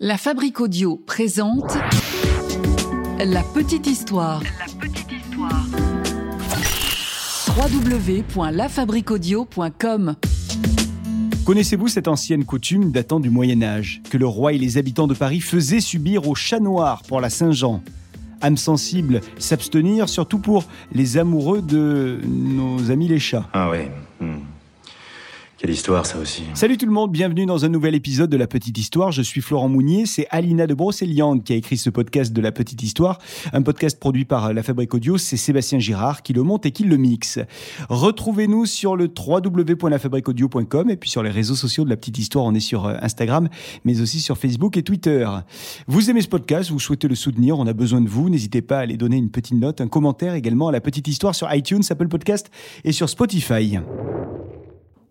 La Fabrique Audio présente La Petite Histoire. La Petite Histoire. www.lafabriqueaudio.com Connaissez-vous cette ancienne coutume datant du Moyen Âge que le roi et les habitants de Paris faisaient subir aux chats noirs pour la Saint-Jean? Âme sensible, s'abstenir, surtout pour les amoureux de nos amis les chats. Ah ouais. Quelle histoire ça aussi. Salut tout le monde, bienvenue dans un nouvel épisode de La Petite Histoire. Je suis Florent Mounier, c'est Alina de Brocéliande qui a écrit ce podcast de La Petite Histoire, un podcast produit par La Fabrique Audio, c'est Sébastien Girard qui le monte et qui le mixe. Retrouvez-nous sur le www.lafabriqueaudio.com et puis sur les réseaux sociaux de La Petite Histoire, on est sur euh, Instagram, mais aussi sur Facebook et Twitter. Vous aimez ce podcast, vous souhaitez le soutenir, on a besoin de vous, n'hésitez pas à aller donner une petite note, un commentaire également à La Petite Histoire sur iTunes, Apple Podcast et sur Spotify.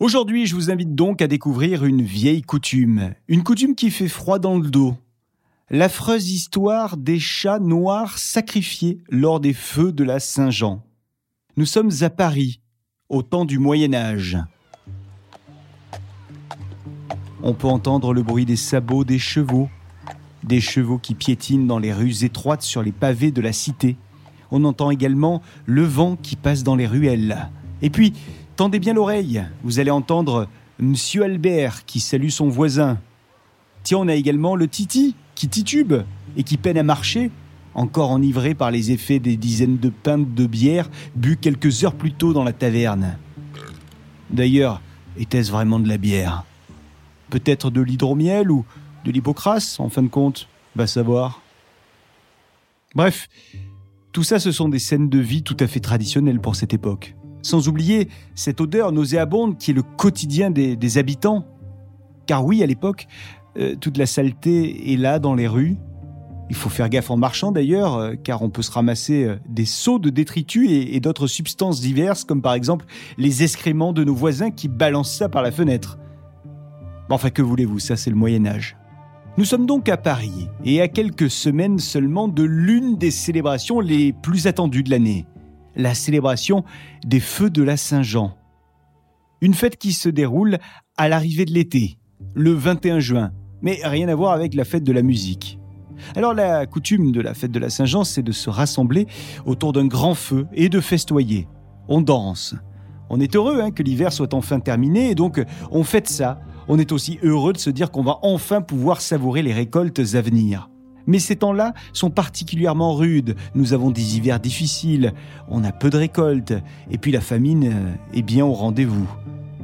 Aujourd'hui, je vous invite donc à découvrir une vieille coutume, une coutume qui fait froid dans le dos. L'affreuse histoire des chats noirs sacrifiés lors des feux de la Saint-Jean. Nous sommes à Paris, au temps du Moyen Âge. On peut entendre le bruit des sabots des chevaux, des chevaux qui piétinent dans les rues étroites sur les pavés de la cité. On entend également le vent qui passe dans les ruelles. Et puis, Tendez bien l'oreille, vous allez entendre Monsieur Albert qui salue son voisin. Tiens, on a également le Titi qui titube et qui peine à marcher, encore enivré par les effets des dizaines de pintes de bière bues quelques heures plus tôt dans la taverne. D'ailleurs, était-ce vraiment de la bière? Peut-être de l'hydromiel ou de l'hypocrase, en fin de compte Va savoir. Bref, tout ça, ce sont des scènes de vie tout à fait traditionnelles pour cette époque. Sans oublier cette odeur nauséabonde qui est le quotidien des, habitants. Car oui, à l'époque, euh, toute la saleté est là dans les rues. Il faut faire gaffe en marchant d'ailleurs, euh, car on peut se ramasser euh, des seaux de détritus et, et d'autres substances diverses, comme par exemple les excréments de nos voisins qui balancent ça par la fenêtre. Enfin, que voulez-vous, ça c'est le Moyen Âge. Nous sommes donc à Paris, et à quelques semaines seulement de l'une des célébrations les plus attendues de l'année la célébration des feux de la Saint-Jean. Une fête qui se déroule à l'arrivée de l'été, le 21 juin, mais rien à voir avec la fête de la musique. Alors la coutume de la fête de la Saint-Jean, c'est de se rassembler autour d'un grand feu et de festoyer. On danse. On est heureux hein, que l'hiver soit enfin terminé et donc on fête ça. On est aussi heureux de se dire qu'on va enfin pouvoir savourer les récoltes à venir. Mais ces temps-là sont particulièrement rudes. Nous avons des hivers difficiles, on a peu de récoltes, et puis la famine euh, est bien au rendez-vous.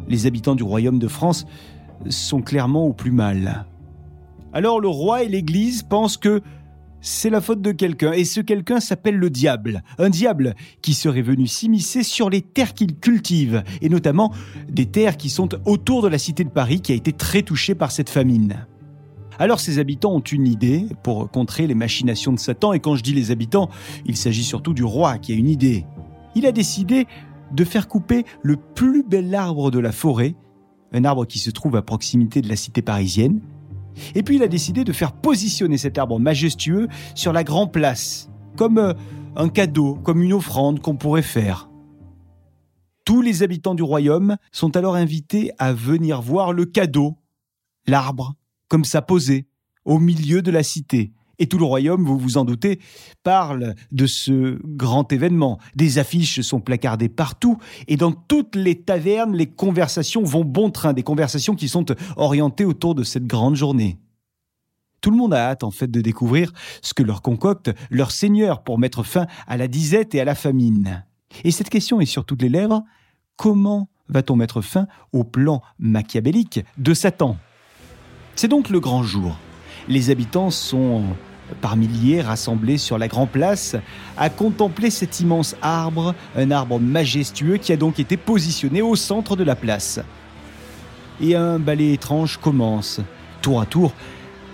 Les habitants du royaume de France sont clairement au plus mal. Alors le roi et l'Église pensent que c'est la faute de quelqu'un, et ce quelqu'un s'appelle le diable. Un diable qui serait venu s'immiscer sur les terres qu'il cultive, et notamment des terres qui sont autour de la cité de Paris qui a été très touchée par cette famine. Alors ses habitants ont une idée pour contrer les machinations de Satan, et quand je dis les habitants, il s'agit surtout du roi qui a une idée. Il a décidé de faire couper le plus bel arbre de la forêt, un arbre qui se trouve à proximité de la cité parisienne, et puis il a décidé de faire positionner cet arbre majestueux sur la grande place, comme euh, un cadeau, comme une offrande qu'on pourrait faire. Tous les habitants du royaume sont alors invités à venir voir le cadeau, l'arbre comme ça posé, au milieu de la cité. Et tout le royaume, vous vous en doutez, parle de ce grand événement. Des affiches sont placardées partout et dans toutes les tavernes, les conversations vont bon train, des conversations qui sont orientées autour de cette grande journée. Tout le monde a hâte en fait de découvrir ce que leur concocte leur seigneur pour mettre fin à la disette et à la famine. Et cette question est sur toutes les lèvres, comment va-t-on mettre fin au plan machiavélique de Satan? C'est donc le grand jour. Les habitants sont par milliers rassemblés sur la grande place à contempler cet immense arbre, un arbre majestueux qui a donc été positionné au centre de la place. Et un ballet étrange commence. Tour à tour,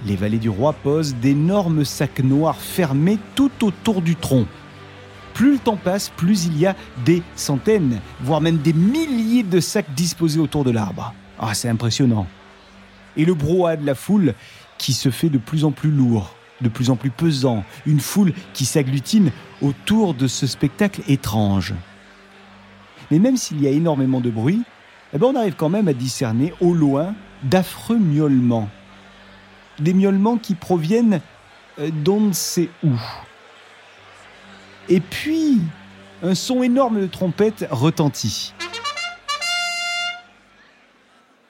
les valets du roi posent d'énormes sacs noirs fermés tout autour du tronc. Plus le temps passe, plus il y a des centaines, voire même des milliers de sacs disposés autour de l'arbre. Ah, c'est impressionnant et le brouhaha de la foule qui se fait de plus en plus lourd, de plus en plus pesant, une foule qui s'agglutine autour de ce spectacle étrange. Mais même s'il y a énormément de bruit, eh ben on arrive quand même à discerner au loin d'affreux miaulements. des miaulements qui proviennent euh, d'on ne sait où. Et puis, un son énorme de trompette retentit.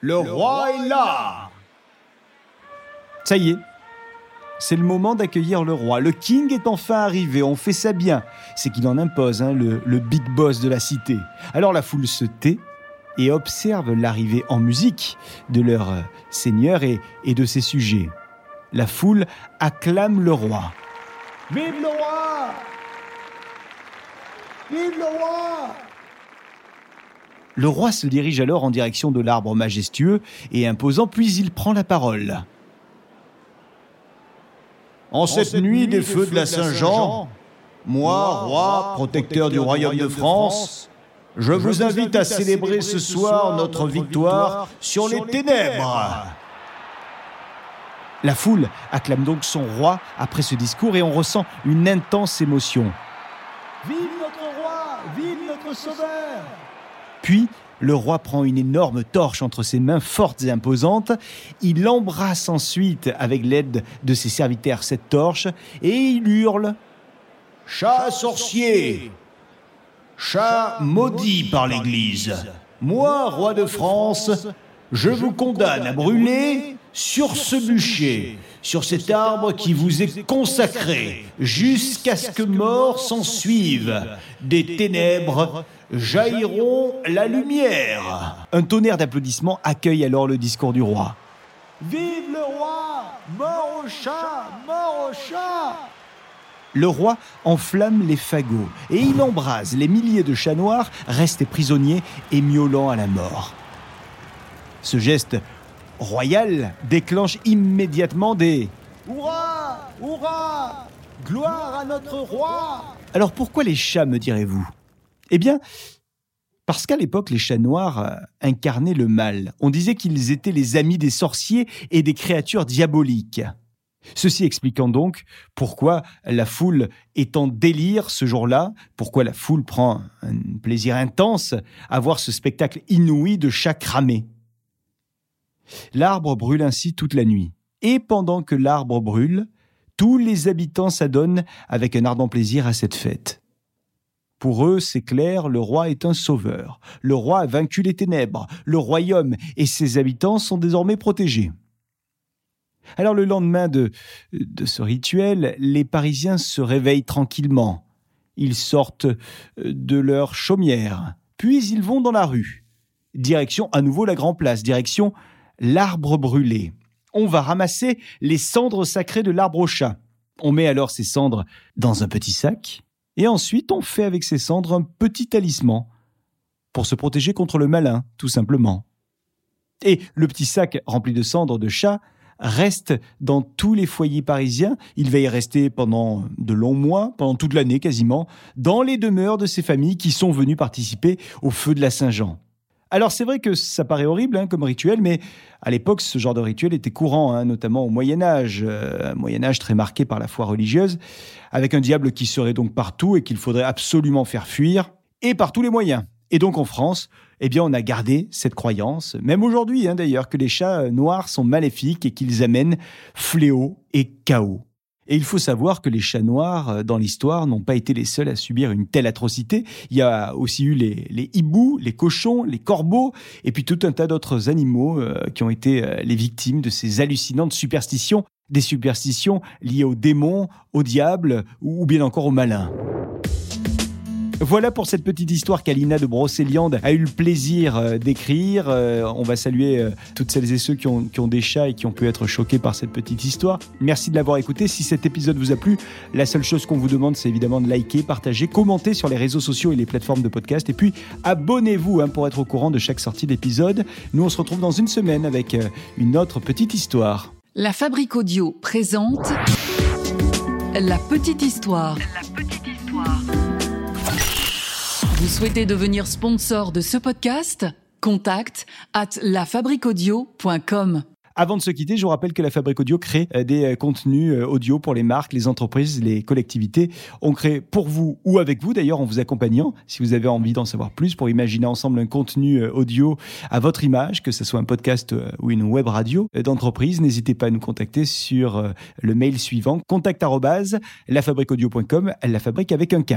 Le roi est là Ça y est, c'est le moment d'accueillir le roi. Le king est enfin arrivé, on fait ça bien. C'est qu'il en impose, hein, le, le big boss de la cité. Alors la foule se tait et observe l'arrivée en musique de leur euh, seigneur et, et de ses sujets. La foule acclame le roi. Vive le roi Vive le roi Le roi se dirige alors en direction de l'arbre majestueux et imposant, puis il prend la parole. En cette, nuit des feux de la Saint-Jean, moi, roi, protecteur du royaume de France, je vous invite à célébrer ce soir notre victoire sur les ténèbres. La foule acclame donc son roi après ce discours et on ressent une intense émotion. Vive notre roi Vive notre sauveur Puis, le roi prend une énorme torche entre ses mains fortes et imposantes. Il embrasse ensuite, avec l'aide de ses serviteurs, cette torche et il hurle Chat sorcier Chat maudit par l'Église Moi, roi de France, je vous condamne à brûler sur ce bûcher, sur cet arbre qui vous est consacré, jusqu'à ce que mort s'en suive. Des ténèbres jailliront la lumière. Un tonnerre d'applaudissements accueille alors le discours du roi. Vive le roi Mort au chat Mort au chat Le roi enflamme les fagots et il embrase les milliers de chats noirs restés prisonniers et miaulant à la mort. Ce geste royal déclenche immédiatement des Hurrah Hurrah Gloire à notre roi Alors pourquoi les chats, me direz-vous? Eh bien, parce qu'à l'époque, les chats noirs euh, incarnaient le mal. On disait qu'ils étaient les amis des sorciers et des créatures diaboliques. Ceci expliquant donc pourquoi la foule est en délire ce jour-là, pourquoi la foule prend un plaisir intense à voir ce spectacle inouï de chats cramés. L'arbre brûle ainsi toute la nuit. Et pendant que l'arbre brûle, tous les habitants s'adonnent avec un ardent plaisir à cette fête. Pour eux, c'est clair, le roi est un sauveur. Le roi a vaincu les ténèbres. Le royaume et ses habitants sont désormais protégés. Alors le lendemain de, ce rituel, les Parisiens se réveillent tranquillement. Ils sortent de leur chaumière, puis ils vont dans la rue. Direction à nouveau la Grand Place, direction l'arbre brûlé. On va ramasser les cendres sacrées de l'arbre au chat. On met alors ces cendres dans un petit sac, et ensuite on fait avec ces cendres un petit talisman, pour se protéger contre le malin, tout simplement. Et le petit sac rempli de cendres de chat reste dans tous les foyers parisiens. Il va y rester pendant de longs mois, pendant toute l'année quasiment, dans les demeures de ces familles qui sont venues participer au feu de la Saint-Jean. Alors c'est vrai que ça paraît horrible hein, comme rituel, mais à l'époque ce genre de rituel était courant, hein, notamment au Moyen Âge, euh, un Moyen Âge très marqué par la foi religieuse, avec un diable qui serait donc partout et qu'il faudrait absolument faire fuir, et par tous les moyens. Et donc en France, eh bien on a gardé cette croyance, même aujourd'hui hein, d'ailleurs, que les chats noirs sont maléfiques et qu'ils amènent fléau et chaos. Et il faut savoir que les chats noirs, euh, dans l'histoire, n'ont pas été les seuls à subir une telle atrocité. Il y a aussi eu les, hiboux, les cochons, les corbeaux, et puis tout un tas d'autres animaux euh, qui ont été euh, les victimes de ces hallucinantes superstitions, des superstitions liées aux démons, au diable ou bien encore aux malins. Voilà pour cette petite histoire qu'Alina de Brocéliande a eu le plaisir euh, d'écrire. Euh, on va saluer euh, toutes celles et ceux qui ont, qui des chats et qui ont pu être choqués par cette petite histoire. Merci de l'avoir écouté. Si cet épisode vous a plu, la seule chose qu'on vous demande, c'est évidemment de liker, partager, commenter sur les réseaux sociaux et les plateformes de podcast. Et puis, abonnez-vous hein, pour être au courant de chaque sortie d'épisode. Nous, on se retrouve dans une semaine avec une autre petite histoire. La Fabrique Audio présente. La petite histoire. Vous souhaitez devenir sponsor de ce podcast? Contact at lafabriquaudio.com. Avant de se quitter, je vous rappelle que la Fabrique Audio crée euh, des euh, contenus euh, audio pour les marques, les entreprises, les collectivités. On crée pour vous ou avec vous d'ailleurs en vous accompagnant. Si vous avez envie d'en savoir plus pour imaginer ensemble un contenu audio à votre image, que ce soit un podcast ou une web radio d'entreprise, n'hésitez pas à nous contacter sur le mail suivant contact lafabriqueaudio.com, la fabrique avec un K.